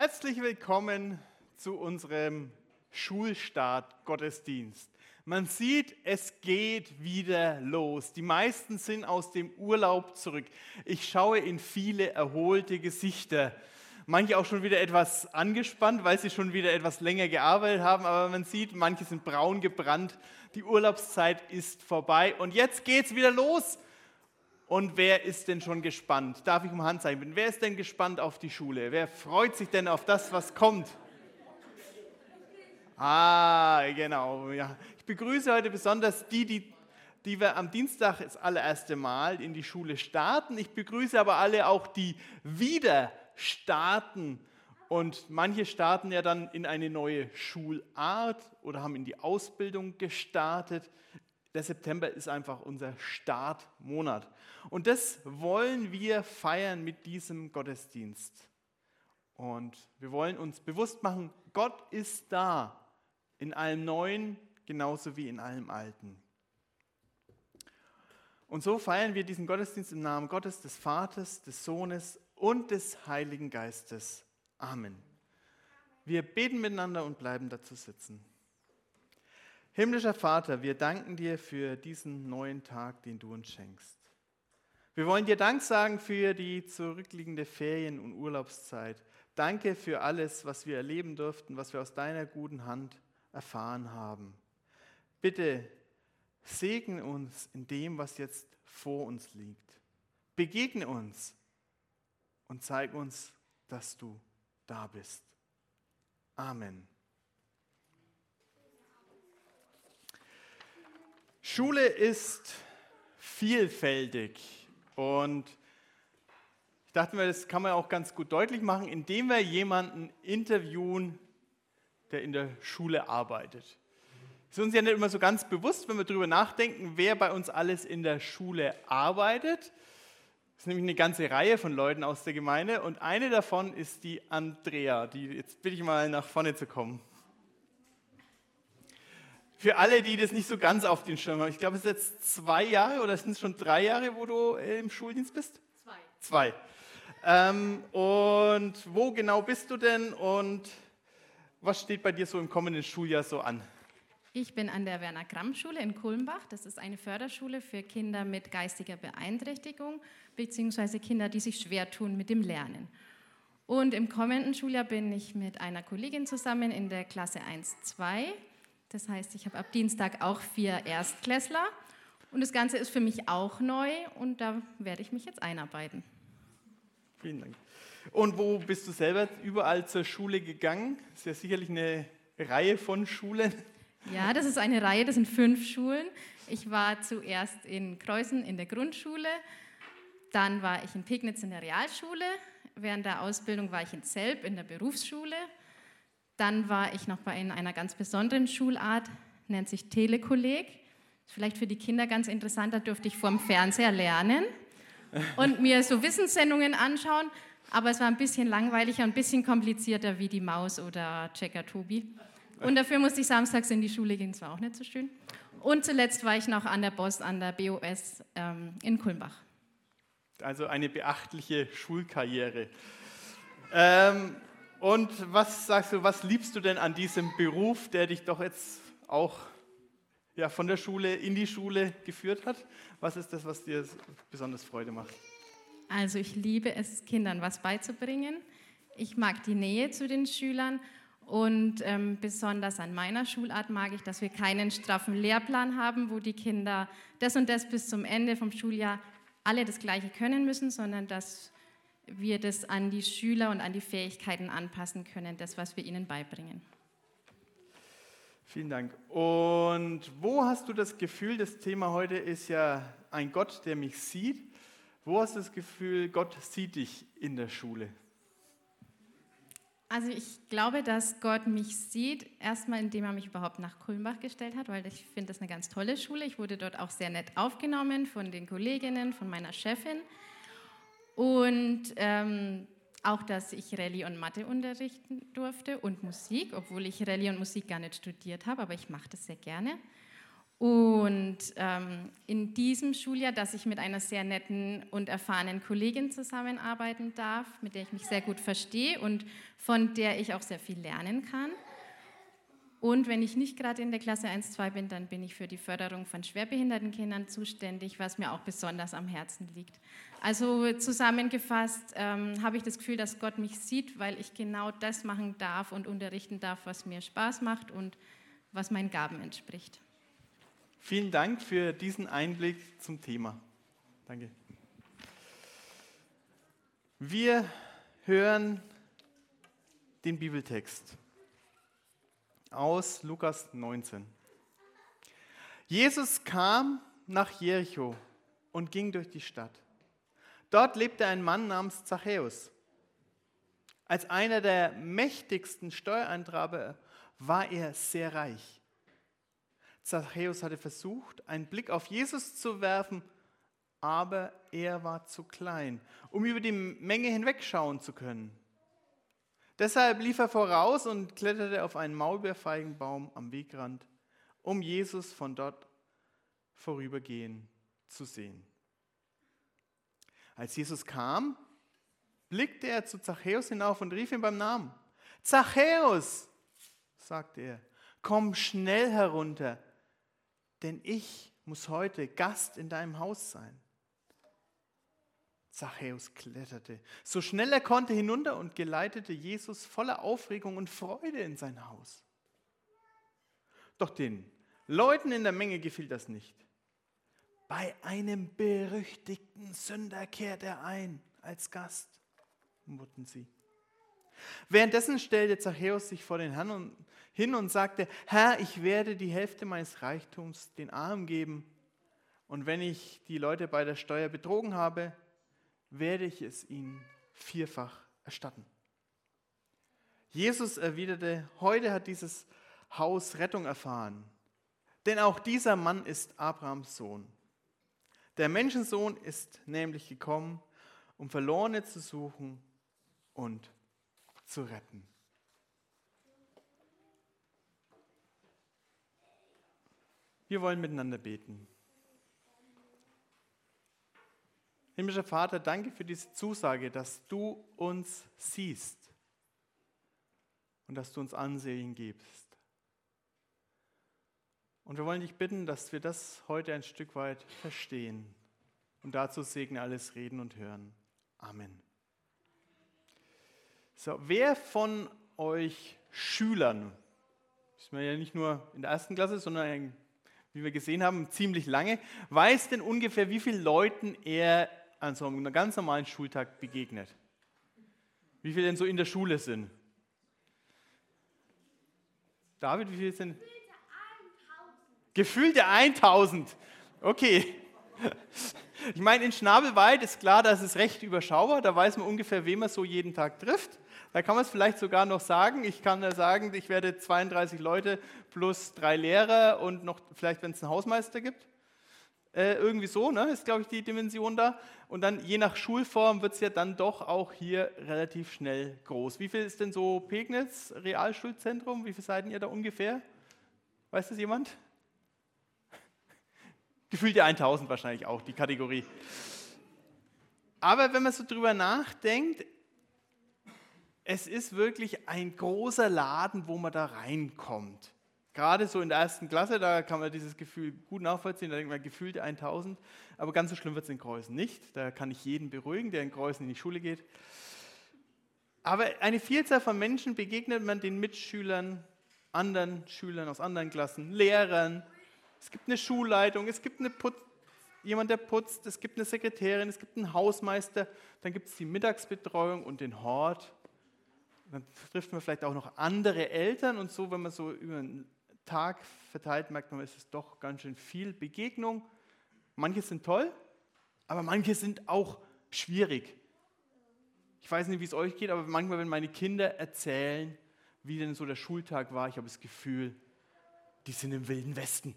Herzlich willkommen zu unserem Schulstart Gottesdienst. Man sieht, es geht wieder los. Die meisten sind aus dem Urlaub zurück. Ich schaue in viele erholte Gesichter. Manche auch schon wieder etwas angespannt, weil sie schon wieder etwas länger gearbeitet haben. Aber man sieht, manche sind braun gebrannt. Die Urlaubszeit ist vorbei und jetzt geht's wieder los. Und wer ist denn schon gespannt? Darf ich um Handzeichen bitten? Wer ist denn gespannt auf die Schule? Wer freut sich denn auf das, was kommt? Ah, genau. Ja. Ich begrüße heute besonders die, die, die wir am Dienstag das allererste Mal in die Schule starten. Ich begrüße aber alle auch, die wieder starten. Und manche starten ja dann in eine neue Schulart oder haben in die Ausbildung gestartet. Der September ist einfach unser Startmonat. Und das wollen wir feiern mit diesem Gottesdienst. Und wir wollen uns bewusst machen, Gott ist da in allem Neuen genauso wie in allem Alten. Und so feiern wir diesen Gottesdienst im Namen Gottes, des Vaters, des Sohnes und des Heiligen Geistes. Amen. Wir beten miteinander und bleiben dazu sitzen. Himmlischer Vater, wir danken dir für diesen neuen Tag, den du uns schenkst. Wir wollen dir Dank sagen für die zurückliegende Ferien- und Urlaubszeit. Danke für alles, was wir erleben durften, was wir aus deiner guten Hand erfahren haben. Bitte segne uns in dem, was jetzt vor uns liegt. Begegne uns und zeig uns, dass du da bist. Amen. Schule ist vielfältig. Und ich dachte mir, das kann man auch ganz gut deutlich machen, indem wir jemanden interviewen, der in der Schule arbeitet. Es ist uns ja nicht immer so ganz bewusst, wenn wir darüber nachdenken, wer bei uns alles in der Schule arbeitet. Das ist nämlich eine ganze Reihe von Leuten aus der Gemeinde und eine davon ist die Andrea. Die, jetzt bitte ich mal nach vorne zu kommen. Für alle, die das nicht so ganz auf den Schirm haben, ich glaube, es ist jetzt zwei Jahre oder sind es schon drei Jahre, wo du äh, im Schuldienst bist? Zwei. Zwei. Ähm, und wo genau bist du denn und was steht bei dir so im kommenden Schuljahr so an? Ich bin an der Werner Gramm Schule in Kulmbach. Das ist eine Förderschule für Kinder mit geistiger Beeinträchtigung bzw. Kinder, die sich schwer tun mit dem Lernen. Und im kommenden Schuljahr bin ich mit einer Kollegin zusammen in der Klasse 1-2 das heißt, ich habe ab Dienstag auch vier Erstklässler und das Ganze ist für mich auch neu und da werde ich mich jetzt einarbeiten. Vielen Dank. Und wo bist du selber überall zur Schule gegangen? Das ist ja sicherlich eine Reihe von Schulen. Ja, das ist eine Reihe, das sind fünf Schulen. Ich war zuerst in Kreuzen in der Grundschule, dann war ich in Pegnitz in der Realschule, während der Ausbildung war ich in Zelb in der Berufsschule dann war ich noch bei einer ganz besonderen Schulart, nennt sich Telekolleg. Vielleicht für die Kinder ganz interessant, da durfte ich vorm Fernseher lernen und mir so Wissenssendungen anschauen, aber es war ein bisschen langweiliger, ein bisschen komplizierter wie die Maus oder Checker Tobi. Und dafür musste ich samstags in die Schule gehen, das war auch nicht so schön. Und zuletzt war ich noch an der BOS, an der BOS ähm, in Kulmbach. Also eine beachtliche Schulkarriere. Ähm, und was sagst du, was liebst du denn an diesem Beruf, der dich doch jetzt auch ja, von der Schule in die Schule geführt hat? Was ist das, was dir besonders Freude macht? Also ich liebe es, Kindern was beizubringen. Ich mag die Nähe zu den Schülern und ähm, besonders an meiner Schulart mag ich, dass wir keinen straffen Lehrplan haben, wo die Kinder das und das bis zum Ende vom Schuljahr alle das Gleiche können müssen, sondern dass wir das an die Schüler und an die Fähigkeiten anpassen können, das, was wir ihnen beibringen. Vielen Dank. Und wo hast du das Gefühl, das Thema heute ist ja ein Gott, der mich sieht. Wo hast du das Gefühl, Gott sieht dich in der Schule? Also ich glaube, dass Gott mich sieht, erstmal indem er mich überhaupt nach Kulmbach gestellt hat, weil ich finde das eine ganz tolle Schule. Ich wurde dort auch sehr nett aufgenommen von den Kolleginnen, von meiner Chefin. Und ähm, auch, dass ich Rallye und Mathe unterrichten durfte und Musik, obwohl ich Rallye und Musik gar nicht studiert habe, aber ich mache das sehr gerne. Und ähm, in diesem Schuljahr, dass ich mit einer sehr netten und erfahrenen Kollegin zusammenarbeiten darf, mit der ich mich sehr gut verstehe und von der ich auch sehr viel lernen kann. Und wenn ich nicht gerade in der Klasse 1, 2 bin, dann bin ich für die Förderung von schwerbehinderten Kindern zuständig, was mir auch besonders am Herzen liegt. Also zusammengefasst ähm, habe ich das Gefühl, dass Gott mich sieht, weil ich genau das machen darf und unterrichten darf, was mir Spaß macht und was meinen Gaben entspricht. Vielen Dank für diesen Einblick zum Thema. Danke. Wir hören den Bibeltext aus Lukas 19. Jesus kam nach Jericho und ging durch die Stadt. Dort lebte ein Mann namens Zachäus. Als einer der mächtigsten Steuereintreiber war er sehr reich. Zachäus hatte versucht, einen Blick auf Jesus zu werfen, aber er war zu klein, um über die Menge hinwegschauen zu können. Deshalb lief er voraus und kletterte auf einen Maulbeerfeigenbaum am Wegrand, um Jesus von dort vorübergehen zu sehen. Als Jesus kam, blickte er zu Zachäus hinauf und rief ihn beim Namen. Zachäus, sagte er, komm schnell herunter, denn ich muss heute Gast in deinem Haus sein. Zachäus kletterte so schnell er konnte hinunter und geleitete Jesus voller Aufregung und Freude in sein Haus. Doch den Leuten in der Menge gefiel das nicht. Bei einem berüchtigten Sünder kehrt er ein als Gast, murrten sie. Währenddessen stellte Zachäus sich vor den Herrn hin und sagte, Herr, ich werde die Hälfte meines Reichtums den Armen geben und wenn ich die Leute bei der Steuer betrogen habe, werde ich es ihnen vierfach erstatten. Jesus erwiderte, heute hat dieses Haus Rettung erfahren, denn auch dieser Mann ist Abrahams Sohn. Der Menschensohn ist nämlich gekommen, um Verlorene zu suchen und zu retten. Wir wollen miteinander beten. Himmlischer Vater, danke für diese Zusage, dass du uns siehst und dass du uns Ansehen gibst. Und wir wollen dich bitten, dass wir das heute ein Stück weit verstehen. Und dazu segne alles Reden und Hören. Amen. So, wer von euch Schülern, ist man ja nicht nur in der ersten Klasse, sondern wie wir gesehen haben, ziemlich lange, weiß denn ungefähr, wie vielen Leuten er an so einem ganz normalen Schultag begegnet? Wie viele denn so in der Schule sind? David, wie viele sind? Gefühlte 1000. Okay. Ich meine, in Schnabelwald ist klar, das ist recht überschaubar. Da weiß man ungefähr, wen man so jeden Tag trifft. Da kann man es vielleicht sogar noch sagen. Ich kann da sagen, ich werde 32 Leute plus drei Lehrer und noch vielleicht, wenn es einen Hausmeister gibt. Äh, irgendwie so, ne, ist glaube ich die Dimension da. Und dann je nach Schulform wird es ja dann doch auch hier relativ schnell groß. Wie viel ist denn so Pegnitz, Realschulzentrum? Wie viele seid ihr da ungefähr? Weiß das jemand? Gefühlt ja 1000 wahrscheinlich auch, die Kategorie. Aber wenn man so drüber nachdenkt, es ist wirklich ein großer Laden, wo man da reinkommt. Gerade so in der ersten Klasse, da kann man dieses Gefühl gut nachvollziehen, da denkt man gefühlte 1000, aber ganz so schlimm wird es in Kreuzen nicht. Da kann ich jeden beruhigen, der in Kreuzen in die Schule geht. Aber eine Vielzahl von Menschen begegnet man den Mitschülern, anderen Schülern aus anderen Klassen, Lehrern. Es gibt eine Schulleitung, es gibt eine Putz, jemand, der putzt, es gibt eine Sekretärin, es gibt einen Hausmeister, dann gibt es die Mittagsbetreuung und den Hort. Dann trifft man vielleicht auch noch andere Eltern und so, wenn man so über einen Tag verteilt, merkt man, es ist doch ganz schön viel Begegnung. Manche sind toll, aber manche sind auch schwierig. Ich weiß nicht, wie es euch geht, aber manchmal, wenn meine Kinder erzählen, wie denn so der Schultag war, ich habe das Gefühl, die sind im wilden Westen.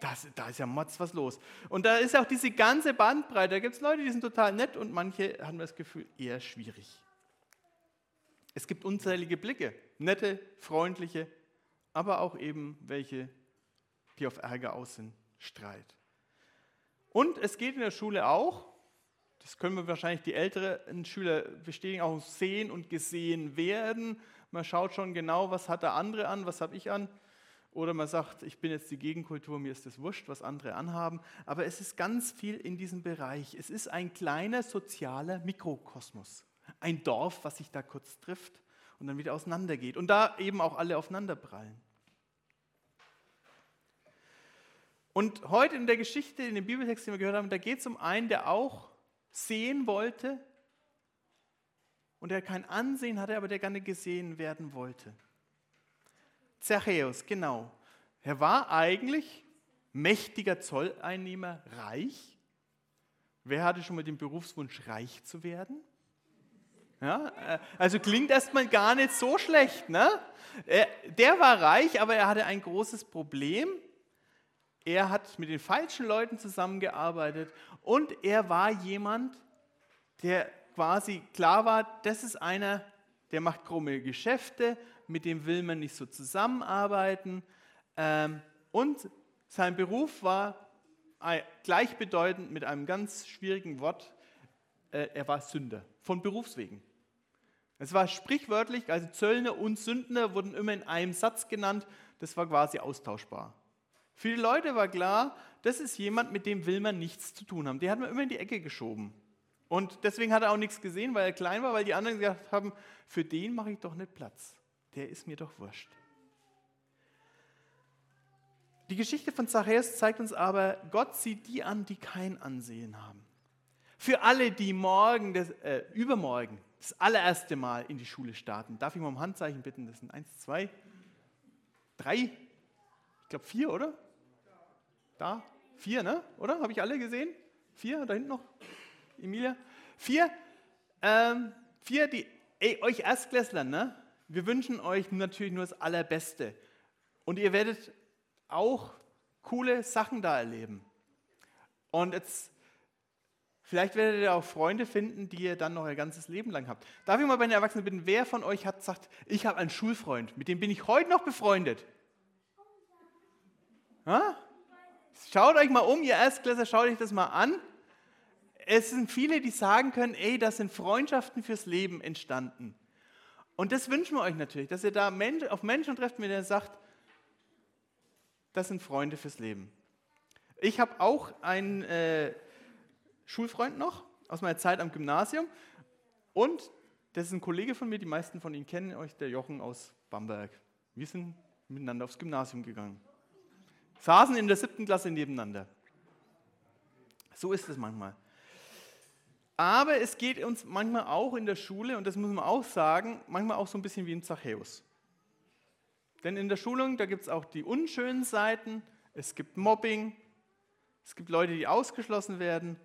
Das, da ist ja Motz was los. Und da ist auch diese ganze Bandbreite. Da gibt es Leute, die sind total nett und manche haben das Gefühl, eher schwierig. Es gibt unzählige Blicke, nette, freundliche, aber auch eben welche, die auf Ärger aus sind, Streit. Und es geht in der Schule auch, das können wir wahrscheinlich die älteren Schüler bestätigen, auch sehen und gesehen werden. Man schaut schon genau, was hat der andere an, was habe ich an. Oder man sagt, ich bin jetzt die Gegenkultur, mir ist es wurscht, was andere anhaben. Aber es ist ganz viel in diesem Bereich. Es ist ein kleiner sozialer Mikrokosmos. Ein Dorf, was sich da kurz trifft und dann wieder auseinandergeht. Und da eben auch alle aufeinanderprallen. Und heute in der Geschichte, in dem Bibeltext, den wir gehört haben, da geht es um einen, der auch sehen wollte und der kein Ansehen hatte, aber der gerne gesehen werden wollte. Zachäus, genau. Er war eigentlich mächtiger Zolleinnehmer, reich. Wer hatte schon mal den Berufswunsch, reich zu werden? Ja, äh, also klingt erstmal gar nicht so schlecht. Ne? Äh, der war reich, aber er hatte ein großes Problem. Er hat mit den falschen Leuten zusammengearbeitet und er war jemand, der quasi klar war, das ist einer, der macht krumme Geschäfte, mit dem will man nicht so zusammenarbeiten. Ähm, und sein Beruf war gleichbedeutend mit einem ganz schwierigen Wort, äh, er war Sünder, von Berufswegen. Es war sprichwörtlich, also Zöllner und Sündner wurden immer in einem Satz genannt, das war quasi austauschbar. Für die Leute war klar, das ist jemand, mit dem will man nichts zu tun haben. Den hat man immer in die Ecke geschoben. Und deswegen hat er auch nichts gesehen, weil er klein war, weil die anderen gesagt haben, für den mache ich doch nicht Platz. Der ist mir doch wurscht. Die Geschichte von Zachäus zeigt uns aber, Gott sieht die an, die kein Ansehen haben. Für alle, die morgen, das, äh, übermorgen, das allererste Mal in die Schule starten, darf ich mal um Handzeichen bitten? Das sind eins, zwei, drei, ich glaube vier, oder? Da? Vier, ne? Oder? Habe ich alle gesehen? Vier, da hinten noch? Emilia? Vier? Ähm, vier, die, ey, euch Erstklässlern, ne? Wir wünschen euch natürlich nur das Allerbeste. Und ihr werdet auch coole Sachen da erleben. Und jetzt, vielleicht werdet ihr auch Freunde finden, die ihr dann noch ein ganzes Leben lang habt. Darf ich mal bei den Erwachsenen bitten, wer von euch hat gesagt, ich habe einen Schulfreund, mit dem bin ich heute noch befreundet? Ha? Schaut euch mal um, ihr Erstklässler, schaut euch das mal an. Es sind viele, die sagen können, ey, das sind Freundschaften fürs Leben entstanden. Und das wünschen wir euch natürlich, dass ihr da auf Menschen trefft, mit denen ihr sagt, das sind Freunde fürs Leben. Ich habe auch einen äh, Schulfreund noch aus meiner Zeit am Gymnasium und das ist ein Kollege von mir, die meisten von Ihnen kennen euch, der Jochen aus Bamberg. Wir sind miteinander aufs Gymnasium gegangen saßen in der siebten Klasse nebeneinander. So ist es manchmal. Aber es geht uns manchmal auch in der Schule, und das muss man auch sagen, manchmal auch so ein bisschen wie im Zachäus. Denn in der Schulung, da gibt es auch die unschönen Seiten, es gibt Mobbing, es gibt Leute, die ausgeschlossen werden.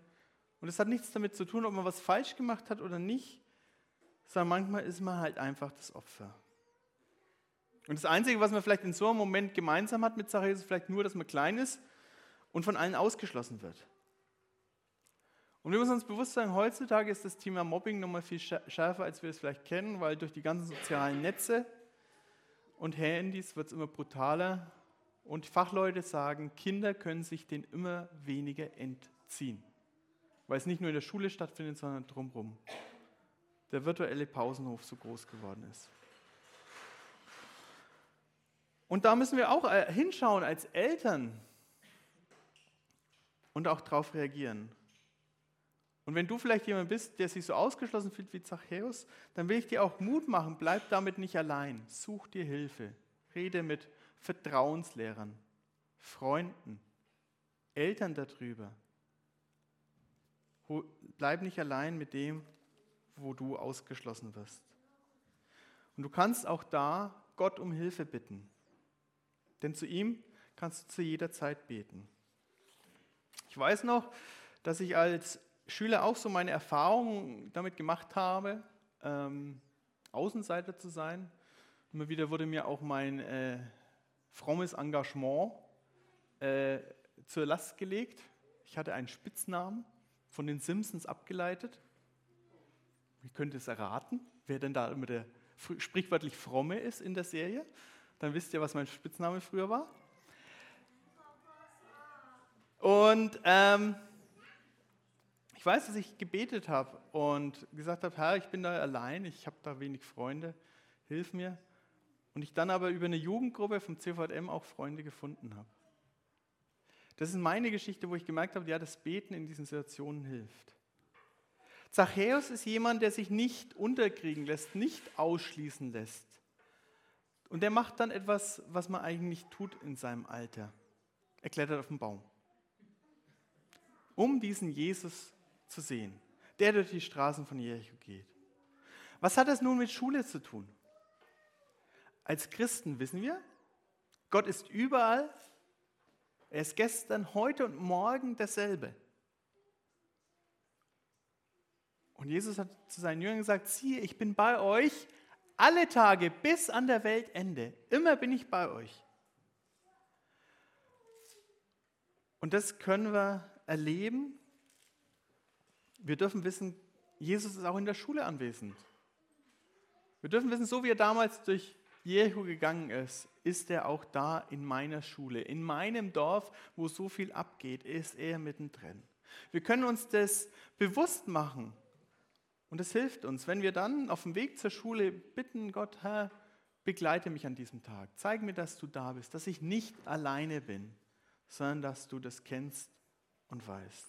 Und es hat nichts damit zu tun, ob man was falsch gemacht hat oder nicht, sondern manchmal ist man halt einfach das Opfer. Und das Einzige, was man vielleicht in so einem Moment gemeinsam hat mit Zachäus, ist vielleicht nur, dass man klein ist und von allen ausgeschlossen wird. Und wir müssen uns bewusst sein, heutzutage ist das Thema Mobbing nochmal viel schärfer, als wir es vielleicht kennen, weil durch die ganzen sozialen Netze und Handys wird es immer brutaler. Und Fachleute sagen, Kinder können sich den immer weniger entziehen, weil es nicht nur in der Schule stattfindet, sondern drumherum. Der virtuelle Pausenhof so groß geworden ist. Und da müssen wir auch äh, hinschauen als Eltern und auch darauf reagieren. Und wenn du vielleicht jemand bist, der sich so ausgeschlossen fühlt wie Zachäus, dann will ich dir auch Mut machen, bleib damit nicht allein. Such dir Hilfe. Rede mit Vertrauenslehrern, Freunden, Eltern darüber. Bleib nicht allein mit dem, wo du ausgeschlossen wirst. Und du kannst auch da Gott um Hilfe bitten. Denn zu ihm kannst du zu jeder Zeit beten. Ich weiß noch, dass ich als Schüler auch so meine Erfahrungen damit gemacht habe, ähm, Außenseiter zu sein. Immer wieder wurde mir auch mein äh, frommes Engagement äh, zur Last gelegt. Ich hatte einen Spitznamen von den Simpsons abgeleitet. Wie könnt ihr es erraten, wer denn da immer der sprichwörtlich Fromme ist in der Serie? Dann wisst ihr, was mein Spitzname früher war. Und ähm, ich weiß, dass ich gebetet habe und gesagt habe, Herr, ich bin da allein, ich habe da wenig Freunde, hilf mir. Und ich dann aber über eine Jugendgruppe vom CVM auch Freunde gefunden habe. Das ist meine Geschichte, wo ich gemerkt habe, ja, das Beten in diesen Situationen hilft. Zachäus ist jemand, der sich nicht unterkriegen lässt, nicht ausschließen lässt. Und der macht dann etwas, was man eigentlich nicht tut in seinem Alter. Er klettert auf den Baum, um diesen Jesus zu sehen, der durch die Straßen von Jericho geht. Was hat das nun mit Schule zu tun? Als Christen wissen wir, Gott ist überall. Er ist gestern, heute und morgen derselbe. Und Jesus hat zu seinen Jüngern gesagt, siehe, ich bin bei euch alle Tage bis an der Weltende. Immer bin ich bei euch. Und das können wir erleben. Wir dürfen wissen, Jesus ist auch in der Schule anwesend. Wir dürfen wissen, so wie er damals durch Jericho gegangen ist, ist er auch da in meiner Schule. In meinem Dorf, wo so viel abgeht, ist er mittendrin. Wir können uns das bewusst machen. Und es hilft uns, wenn wir dann auf dem Weg zur Schule bitten, Gott, Herr, begleite mich an diesem Tag. Zeig mir, dass du da bist, dass ich nicht alleine bin, sondern dass du das kennst und weißt.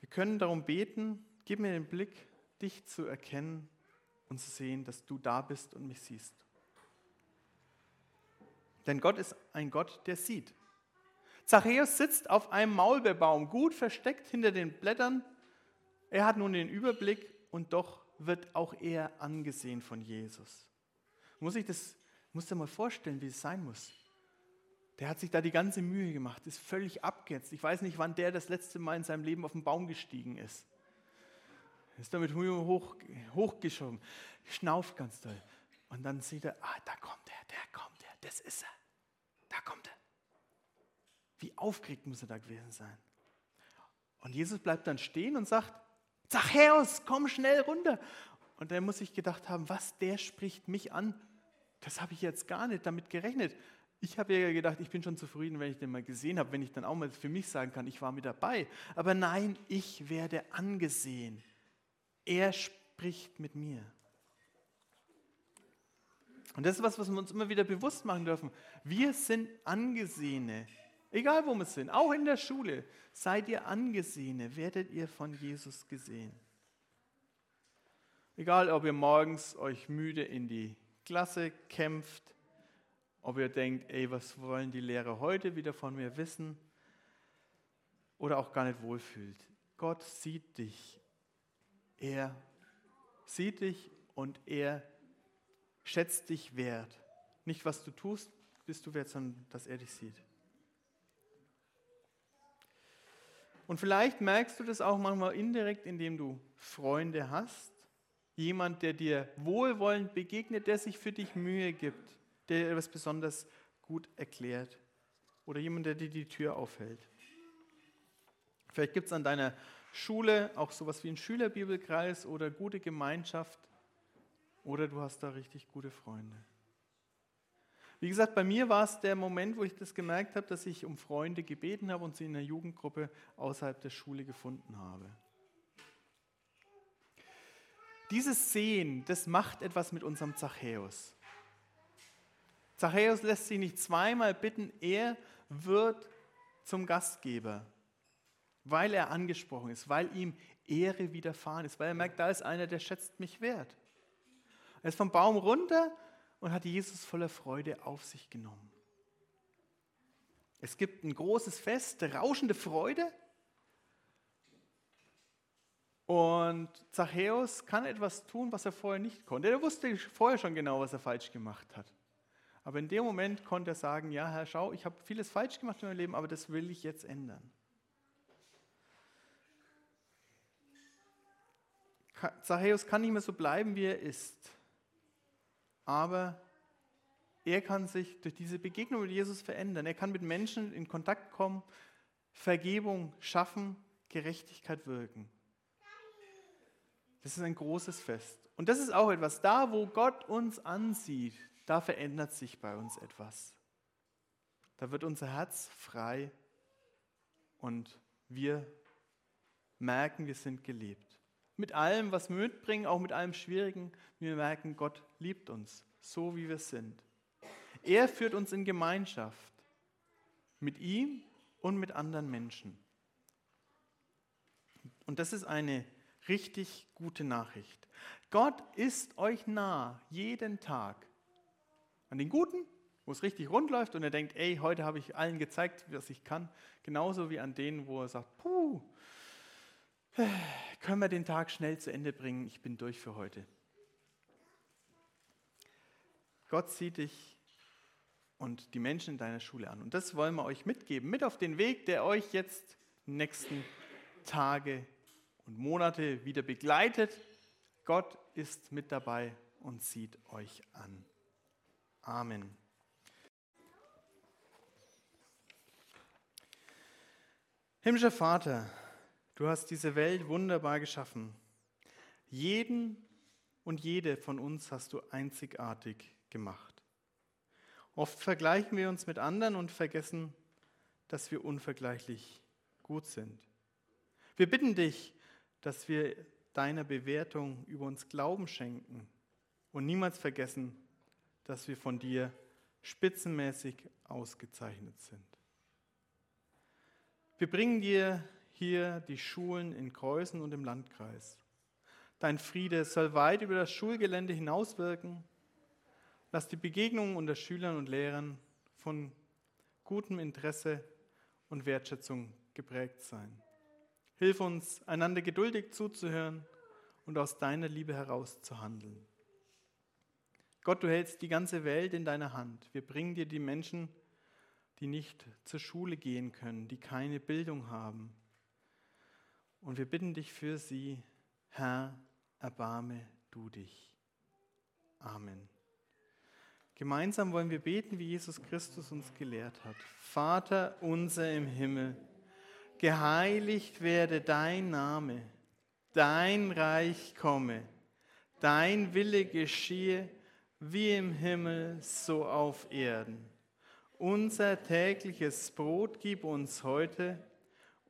Wir können darum beten, gib mir den Blick, dich zu erkennen und zu sehen, dass du da bist und mich siehst. Denn Gott ist ein Gott, der sieht. Zachäus sitzt auf einem Maulbeerbaum, gut versteckt hinter den Blättern. Er hat nun den Überblick und doch wird auch er angesehen von Jesus. Muss ich das, muss dir mal vorstellen, wie es sein muss. Der hat sich da die ganze Mühe gemacht, ist völlig abgehetzt. Ich weiß nicht, wann der das letzte Mal in seinem Leben auf den Baum gestiegen ist. Ist damit hoch, hochgeschoben, schnauft ganz toll. Und dann sieht er, ah, da kommt er, der kommt er, das ist er. Da kommt er. Wie aufgeregt muss er da gewesen sein. Und Jesus bleibt dann stehen und sagt, Zachäus, komm schnell runter. Und er muss sich gedacht haben, was, der spricht mich an. Das habe ich jetzt gar nicht damit gerechnet. Ich habe ja gedacht, ich bin schon zufrieden, wenn ich den mal gesehen habe, wenn ich dann auch mal für mich sagen kann, ich war mit dabei. Aber nein, ich werde angesehen. Er spricht mit mir. Und das ist was, was wir uns immer wieder bewusst machen dürfen. Wir sind Angesehene, egal wo wir sind, auch in der Schule. Seid ihr Angesehene, werdet ihr von Jesus gesehen. Egal, ob ihr morgens euch müde in die Klasse kämpft, ob ihr denkt, ey, was wollen die Lehrer heute wieder von mir wissen, oder auch gar nicht wohlfühlt. Gott sieht dich er sieht dich und er schätzt dich wert. Nicht, was du tust, bist du wert, sondern dass er dich sieht. Und vielleicht merkst du das auch manchmal indirekt, indem du Freunde hast. Jemand, der dir wohlwollend begegnet, der sich für dich Mühe gibt, der dir etwas besonders gut erklärt. Oder jemand, der dir die Tür aufhält. Vielleicht gibt es an deiner Schule, auch sowas wie ein Schülerbibelkreis oder gute Gemeinschaft oder du hast da richtig gute Freunde. Wie gesagt, bei mir war es der Moment, wo ich das gemerkt habe, dass ich um Freunde gebeten habe und sie in einer Jugendgruppe außerhalb der Schule gefunden habe. Dieses Sehen, das macht etwas mit unserem Zachäus. Zachäus lässt sich nicht zweimal bitten, er wird zum Gastgeber weil er angesprochen ist, weil ihm Ehre widerfahren ist, weil er merkt, da ist einer, der schätzt mich wert. Er ist vom Baum runter und hat Jesus voller Freude auf sich genommen. Es gibt ein großes Fest, rauschende Freude. Und Zachäus kann etwas tun, was er vorher nicht konnte. Er wusste vorher schon genau, was er falsch gemacht hat. Aber in dem Moment konnte er sagen, ja Herr, schau, ich habe vieles falsch gemacht in meinem Leben, aber das will ich jetzt ändern. Zachäus kann nicht mehr so bleiben, wie er ist. Aber er kann sich durch diese Begegnung mit Jesus verändern. Er kann mit Menschen in Kontakt kommen, Vergebung schaffen, Gerechtigkeit wirken. Das ist ein großes Fest. Und das ist auch etwas, da wo Gott uns ansieht, da verändert sich bei uns etwas. Da wird unser Herz frei und wir merken, wir sind gelebt. Mit allem, was wir mitbringen, auch mit allem Schwierigen, wir merken, Gott liebt uns, so wie wir sind. Er führt uns in Gemeinschaft mit ihm und mit anderen Menschen. Und das ist eine richtig gute Nachricht. Gott ist euch nah, jeden Tag. An den Guten, wo es richtig rund läuft und er denkt, ey, heute habe ich allen gezeigt, was ich kann. Genauso wie an denen, wo er sagt, puh, können wir den Tag schnell zu Ende bringen, ich bin durch für heute. Gott sieht dich und die Menschen in deiner Schule an. Und das wollen wir euch mitgeben, mit auf den Weg, der euch jetzt nächsten Tage und Monate wieder begleitet. Gott ist mit dabei und sieht euch an. Amen. Himmlischer Vater, du hast diese Welt wunderbar geschaffen. Jeden und jede von uns hast du einzigartig gemacht. Oft vergleichen wir uns mit anderen und vergessen, dass wir unvergleichlich gut sind. Wir bitten dich, dass wir deiner Bewertung über uns Glauben schenken und niemals vergessen, dass wir von dir spitzenmäßig ausgezeichnet sind. Wir bringen dir hier die Schulen in Kreuzen und im Landkreis. Dein Friede soll weit über das Schulgelände hinauswirken. Lass die Begegnungen unter Schülern und Lehrern von gutem Interesse und Wertschätzung geprägt sein. Hilf uns, einander geduldig zuzuhören und aus deiner Liebe heraus zu handeln. Gott, du hältst die ganze Welt in deiner Hand. Wir bringen dir die Menschen, die nicht zur Schule gehen können, die keine Bildung haben. Und wir bitten dich für sie, Herr, erbarme du dich. Amen. Gemeinsam wollen wir beten, wie Jesus Christus uns gelehrt hat. Vater unser im Himmel, geheiligt werde dein Name, dein Reich komme, dein Wille geschehe, wie im Himmel, so auf Erden. Unser tägliches Brot gib uns heute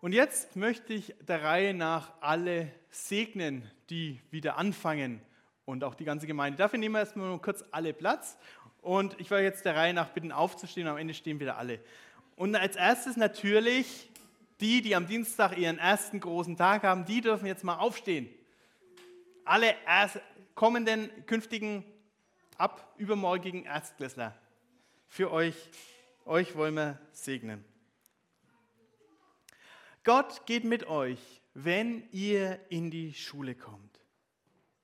Und jetzt möchte ich der Reihe nach alle segnen, die wieder anfangen und auch die ganze Gemeinde. Dafür nehmen wir erstmal nur kurz alle Platz. Und ich werde jetzt der Reihe nach bitten, aufzustehen. Am Ende stehen wieder alle. Und als erstes natürlich die, die am Dienstag ihren ersten großen Tag haben, die dürfen jetzt mal aufstehen alle kommenden, künftigen, ab übermorgigen Erstklässler. Für euch, euch wollen wir segnen. Gott geht mit euch, wenn ihr in die Schule kommt.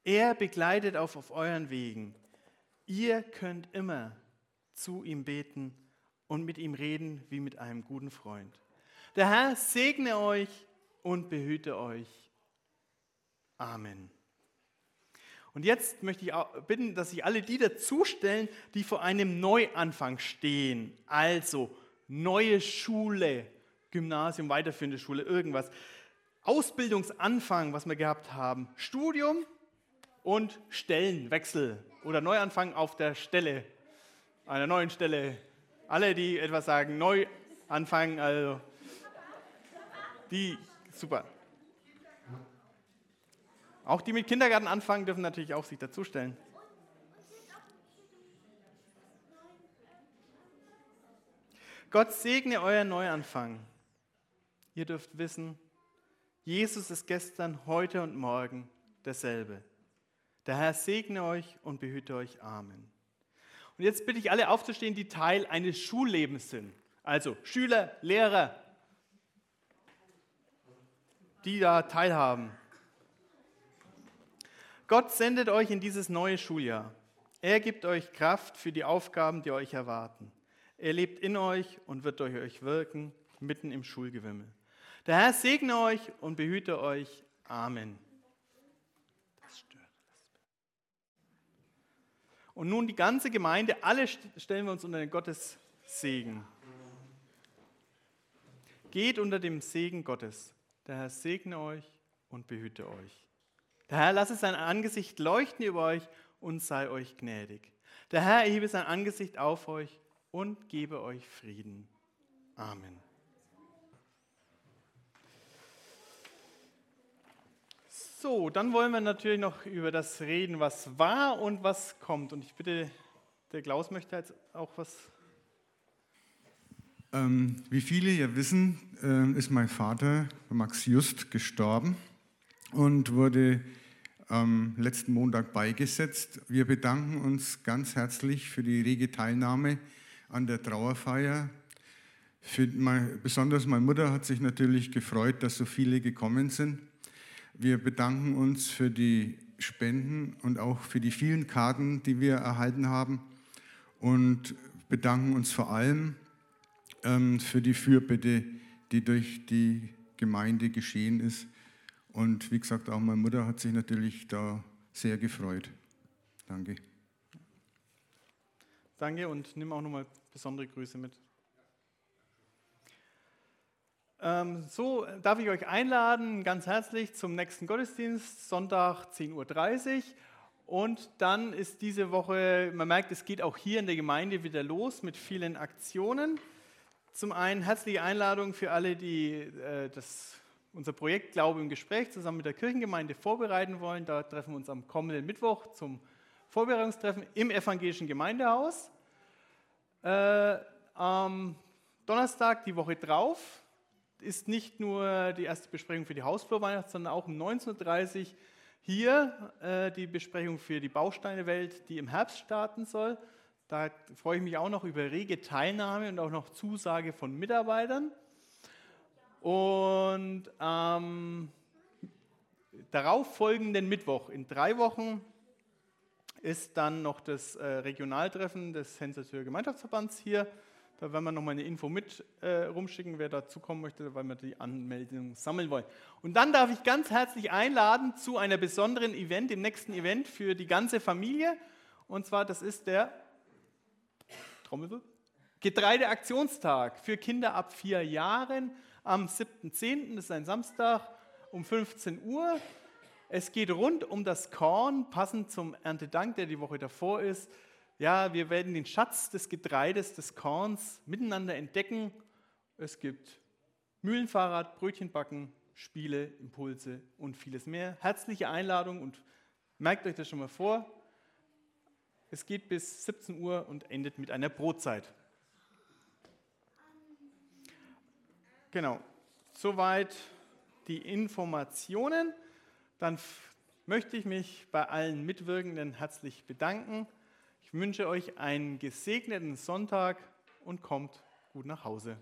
Er begleitet auf, auf euren Wegen. Ihr könnt immer zu ihm beten und mit ihm reden wie mit einem guten Freund. Der Herr segne euch und behüte euch. Amen. Und jetzt möchte ich bitten, dass sich alle die dazustellen, die vor einem Neuanfang stehen. Also neue Schule, Gymnasium, weiterführende Schule, irgendwas. Ausbildungsanfang, was wir gehabt haben. Studium und Stellenwechsel oder Neuanfang auf der Stelle, einer neuen Stelle. Alle, die etwas sagen, Neuanfang, also die, super. Auch die mit Kindergarten anfangen, dürfen natürlich auch sich dazustellen. Gott segne euer Neuanfang. Ihr dürft wissen, Jesus ist gestern, heute und morgen derselbe. Der Herr segne euch und behüte euch. Amen. Und jetzt bitte ich alle aufzustehen, die Teil eines Schullebens sind. Also Schüler, Lehrer, die da teilhaben. Gott sendet euch in dieses neue Schuljahr. Er gibt euch Kraft für die Aufgaben, die euch erwarten. Er lebt in euch und wird durch euch wirken, mitten im Schulgewimmel. Der Herr segne euch und behüte euch. Amen. Und nun die ganze Gemeinde, alle stellen wir uns unter den Gottes Segen. Geht unter dem Segen Gottes. Der Herr segne euch und behüte euch. Der Herr lasse sein Angesicht leuchten über euch und sei euch gnädig. Der Herr erhebe sein Angesicht auf euch und gebe euch Frieden. Amen. So, dann wollen wir natürlich noch über das reden, was war und was kommt. Und ich bitte, der Klaus möchte jetzt auch was. Ähm, wie viele ja wissen, äh, ist mein Vater, Max Just, gestorben und wurde am letzten Montag beigesetzt. Wir bedanken uns ganz herzlich für die rege Teilnahme an der Trauerfeier. Mein, besonders meine Mutter hat sich natürlich gefreut, dass so viele gekommen sind. Wir bedanken uns für die Spenden und auch für die vielen Karten, die wir erhalten haben und bedanken uns vor allem ähm, für die Fürbitte, die durch die Gemeinde geschehen ist. Und wie gesagt, auch meine Mutter hat sich natürlich da sehr gefreut. Danke. Danke und nimm auch nochmal besondere Grüße mit. Ähm, so darf ich euch einladen, ganz herzlich zum nächsten Gottesdienst, Sonntag 10.30 Uhr. Und dann ist diese Woche, man merkt, es geht auch hier in der Gemeinde wieder los mit vielen Aktionen. Zum einen herzliche Einladung für alle, die äh, das, unser Projekt Glaube im Gespräch zusammen mit der Kirchengemeinde vorbereiten wollen. Da treffen wir uns am kommenden Mittwoch zum Vorbereitungstreffen im evangelischen Gemeindehaus. Äh, am Donnerstag, die Woche drauf, ist nicht nur die erste Besprechung für die Hausflurweihnacht, sondern auch um 19.30 Uhr hier äh, die Besprechung für die Bausteinewelt, die im Herbst starten soll. Da freue ich mich auch noch über rege Teilnahme und auch noch Zusage von Mitarbeitern. Und am darauf folgenden Mittwoch, in drei Wochen, ist dann noch das äh, Regionaltreffen des Henselshöher Gemeinschaftsverbands hier da werden wir nochmal eine Info mit äh, rumschicken, wer dazu kommen möchte, weil wir die Anmeldung sammeln wollen. Und dann darf ich ganz herzlich einladen zu einer besonderen Event, dem nächsten Event für die ganze Familie. Und zwar, das ist der Trommelwirbel, Getreideaktionstag für Kinder ab vier Jahren am 7.10., das ist ein Samstag, um 15 Uhr. Es geht rund um das Korn, passend zum Erntedank, der die Woche davor ist ja, wir werden den Schatz des Getreides, des Korns miteinander entdecken. Es gibt Mühlenfahrrad, Brötchenbacken, Spiele, Impulse und vieles mehr. Herzliche Einladung und merkt euch das schon mal vor. Es geht bis 17 Uhr und endet mit einer Brotzeit. Genau, soweit die Informationen. Dann möchte ich mich bei allen Mitwirkenden herzlich bedanken. Ich wünsche euch einen gesegneten Sonntag und kommt gut nach Hause.